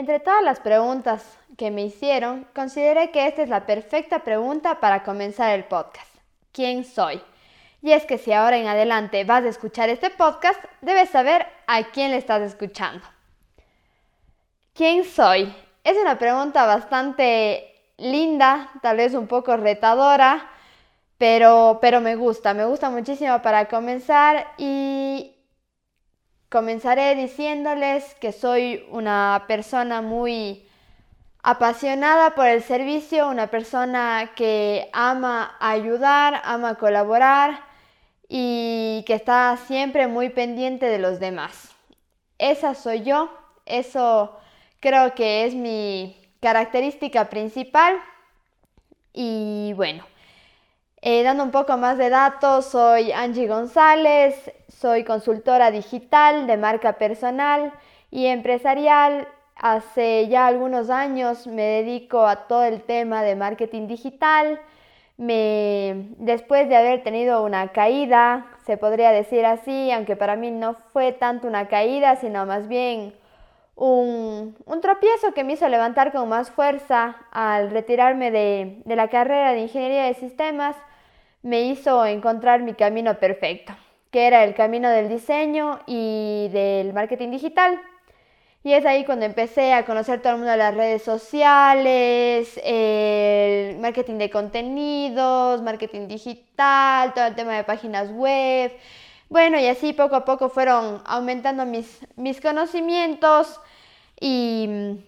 Entre todas las preguntas que me hicieron, consideré que esta es la perfecta pregunta para comenzar el podcast. ¿Quién soy? Y es que si ahora en adelante vas a escuchar este podcast, debes saber a quién le estás escuchando. ¿Quién soy? Es una pregunta bastante linda, tal vez un poco retadora, pero, pero me gusta, me gusta muchísimo para comenzar y Comenzaré diciéndoles que soy una persona muy apasionada por el servicio, una persona que ama ayudar, ama colaborar y que está siempre muy pendiente de los demás. Esa soy yo, eso creo que es mi característica principal y bueno. Eh, dando un poco más de datos, soy Angie González, soy consultora digital de marca personal y empresarial. Hace ya algunos años me dedico a todo el tema de marketing digital. Me, después de haber tenido una caída, se podría decir así, aunque para mí no fue tanto una caída, sino más bien un, tropiezo que me hizo levantar con más fuerza al retirarme de la carrera de ingeniería de sistemas me hizo encontrar mi camino perfecto, que era el camino del diseño y del marketing digital. Y es ahí cuando empecé a conocer todo el mundo de las redes sociales, el marketing de contenidos, marketing digital, todo el tema de páginas web. Bueno, y así poco a poco fueron aumentando mis, mis conocimientos y,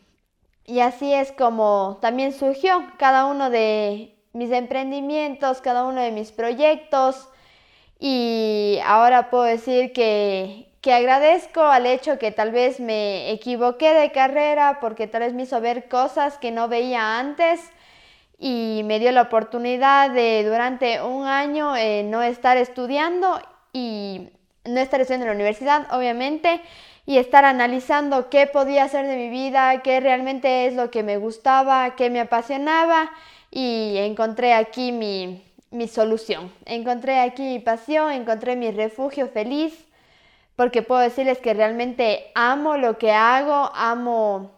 y así es como también surgió cada uno de mis emprendimientos, cada uno de mis proyectos. Y ahora puedo decir que, agradezco al hecho que tal vez me equivoqué de carrera porque tal vez me hizo ver cosas que no veía antes y me dio la oportunidad de durante un año eh, no estar estudiando y no estar estudiando en la universidad, obviamente, y estar analizando qué podía hacer de mi vida, qué realmente es lo que me gustaba, qué me apasionaba y encontré aquí mi, solución. Encontré aquí mi pasión, encontré mi refugio feliz, porque puedo decirles que realmente amo lo que hago, amo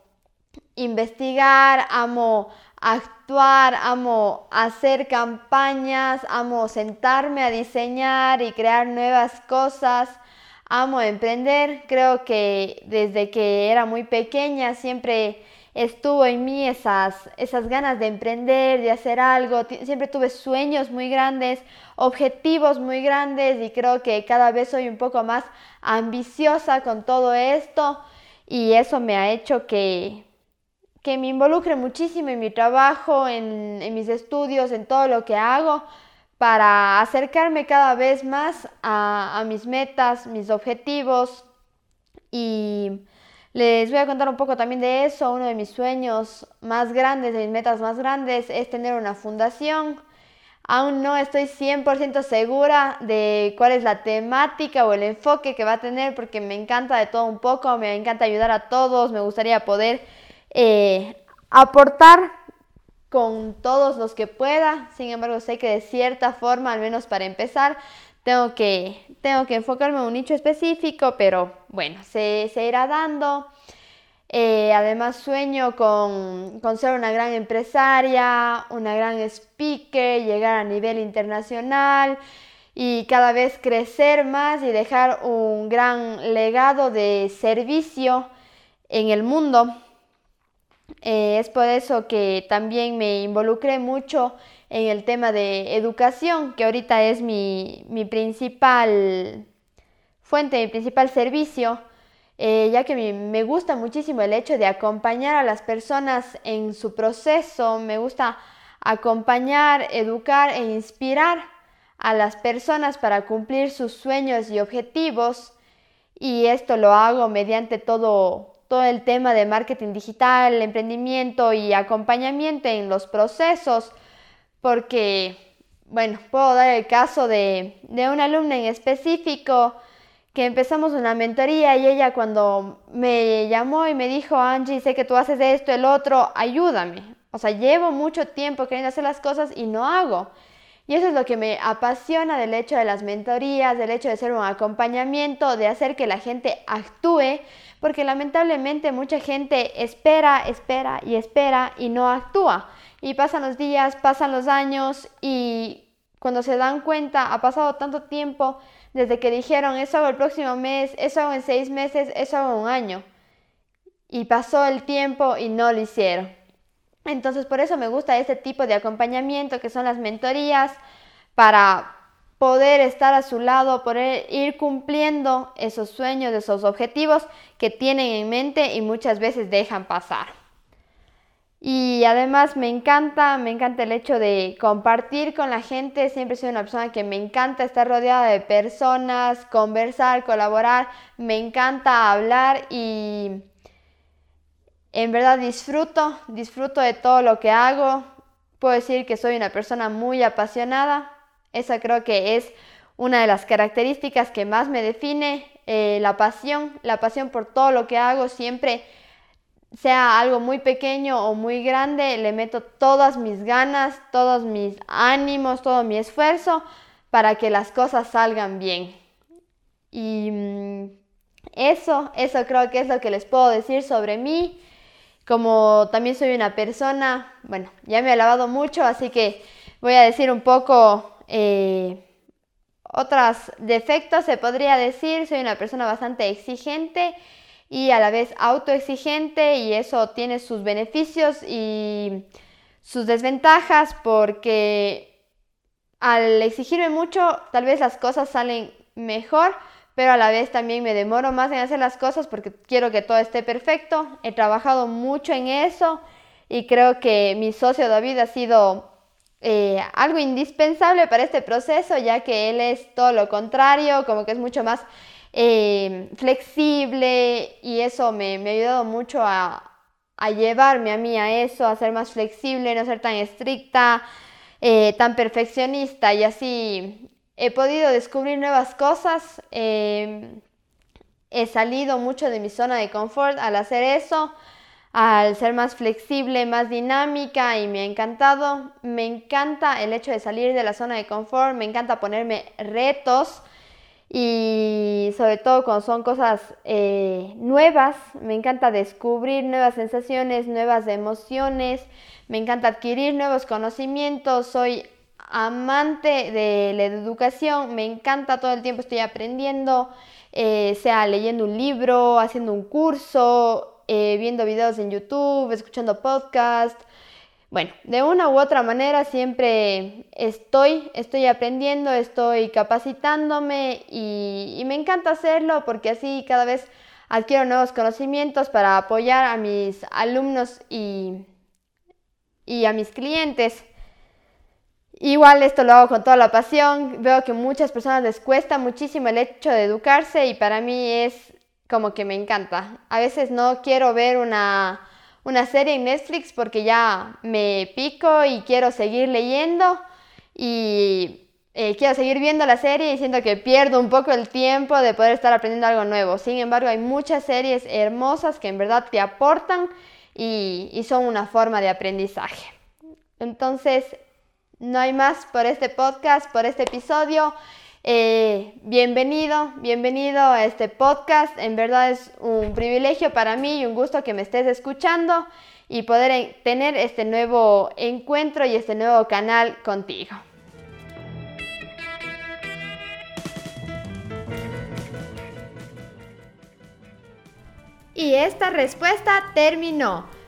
investigar, amo actuar, amo hacer campañas, amo sentarme a diseñar y crear nuevas cosas, amo emprender. Creo que desde que era muy pequeña siempre estuvo en mí esas, esas ganas de emprender, de hacer algo. Siempre tuve sueños muy grandes, objetivos muy grandes y creo que cada vez soy un poco más ambiciosa con todo esto y eso me ha hecho que, que me involucre muchísimo en mi trabajo, en, mis estudios, en todo lo que hago para acercarme cada vez más a, a mis metas, mis objetivos y les voy a contar un poco también de eso. Uno de mis sueños más grandes, de mis metas más grandes, es tener una fundación. Aún no estoy 100% segura de cuál es la temática o el enfoque que va a tener porque me encanta de todo un poco, me encanta ayudar a todos, me gustaría poder eh, aportar con todos los que pueda. Sin embargo, sé que de cierta forma, al menos para empezar, tengo que, tengo que enfocarme en un nicho específico, pero bueno, se, irá dando. Eh, además sueño con, con, ser una gran empresaria, una gran speaker, llegar a nivel internacional y cada vez crecer más y dejar un gran legado de servicio en el mundo. Eh, es por eso que también me involucré mucho en el tema de educación, que ahorita es mi, principal fuente, mi principal servicio, eh, ya que me gusta muchísimo el hecho de acompañar a las personas en su proceso, me gusta acompañar, educar e inspirar a las personas para cumplir sus sueños y objetivos y esto lo hago mediante todo todo el tema de marketing digital, emprendimiento y acompañamiento en los procesos, porque, bueno, puedo dar el caso de, de una alumna en específico que empezamos una mentoría y ella cuando me llamó y me dijo, Angie, sé que tú haces esto, el otro, ayúdame. O sea, llevo mucho tiempo queriendo hacer las cosas y no hago. Y eso es lo que me apasiona del hecho de las mentorías, del hecho de ser un acompañamiento, de hacer que la gente actúe, porque lamentablemente mucha gente espera, espera y espera y no actúa. Y pasan los días, pasan los años y cuando se dan cuenta, ha pasado tanto tiempo desde que dijeron, eso hago el próximo mes, eso hago en seis meses, eso hago en un año. Y pasó el tiempo y no lo hicieron. Entonces por eso me gusta este tipo de acompañamiento que son las mentorías para poder estar a su lado, poder ir cumpliendo esos sueños, esos objetivos que tienen en mente y muchas veces dejan pasar. Y además me encanta, me encanta el hecho de compartir con la gente. Siempre soy una persona que me encanta estar rodeada de personas, conversar, colaborar. Me encanta hablar y en verdad disfruto, disfruto de todo lo que hago. Puedo decir que soy una persona muy apasionada. Esa creo que es una de las características que más me define, eh, la pasión, la pasión por todo lo que hago. Siempre, sea algo muy pequeño o muy grande, le meto todas mis ganas, todos mis ánimos, todo mi esfuerzo para que las cosas salgan bien. Y mm, eso, eso creo que es lo que les puedo decir sobre mí. Como también soy una persona, bueno, ya me he lavado mucho, así que voy a decir un poco eh, otros defectos, se podría decir. Soy una persona bastante exigente y a la vez autoexigente y eso tiene sus beneficios y sus desventajas porque al exigirme mucho tal vez las cosas salen mejor, pero a la vez también me demoro más en hacer las cosas porque quiero que todo esté perfecto. He trabajado mucho en eso y creo que mi socio David ha sido eh, algo indispensable para este proceso, ya que él es todo lo contrario, como que es mucho más eh, flexible y eso me, ha ayudado mucho a, llevarme a mí a eso, a ser más flexible, no ser tan estricta, eh, tan perfeccionista y así he podido descubrir nuevas cosas, em, he salido mucho de mi zona de confort al hacer eso, al ser más flexible, más dinámica y me ha encantado. Me encanta el hecho de salir de la zona de confort, me encanta ponerme retos y sobre todo cuando son cosas eh, nuevas, me encanta descubrir nuevas sensaciones, nuevas emociones, me encanta adquirir nuevos conocimientos, soy amante de la educación, me encanta todo el tiempo, estoy aprendiendo, eh, sea leyendo un libro, haciendo un curso, eh, viendo videos en YouTube, escuchando podcast. Bueno, de una u otra manera siempre estoy, estoy aprendiendo, estoy capacitándome y, y me encanta hacerlo porque así cada vez adquiero nuevos conocimientos para apoyar a mis alumnos y, y a mis clientes. Igual esto lo hago con toda la pasión. Veo que muchas personas les cuesta muchísimo el hecho de educarse y para mí es como que me encanta. A veces no quiero ver una, serie en Netflix porque ya me pico y quiero seguir leyendo y eh, quiero seguir viendo la serie y siento que pierdo un poco el tiempo de poder estar aprendiendo algo nuevo. Sin embargo, hay muchas series hermosas que en verdad te aportan y son una forma de aprendizaje. Entonces, no hay más por este podcast, por este episodio. Eh, bienvenido, bienvenido a este podcast. En verdad es un privilegio para mí y un gusto que me estés escuchando y poder tener este nuevo encuentro y este nuevo canal contigo. Y esta respuesta terminó.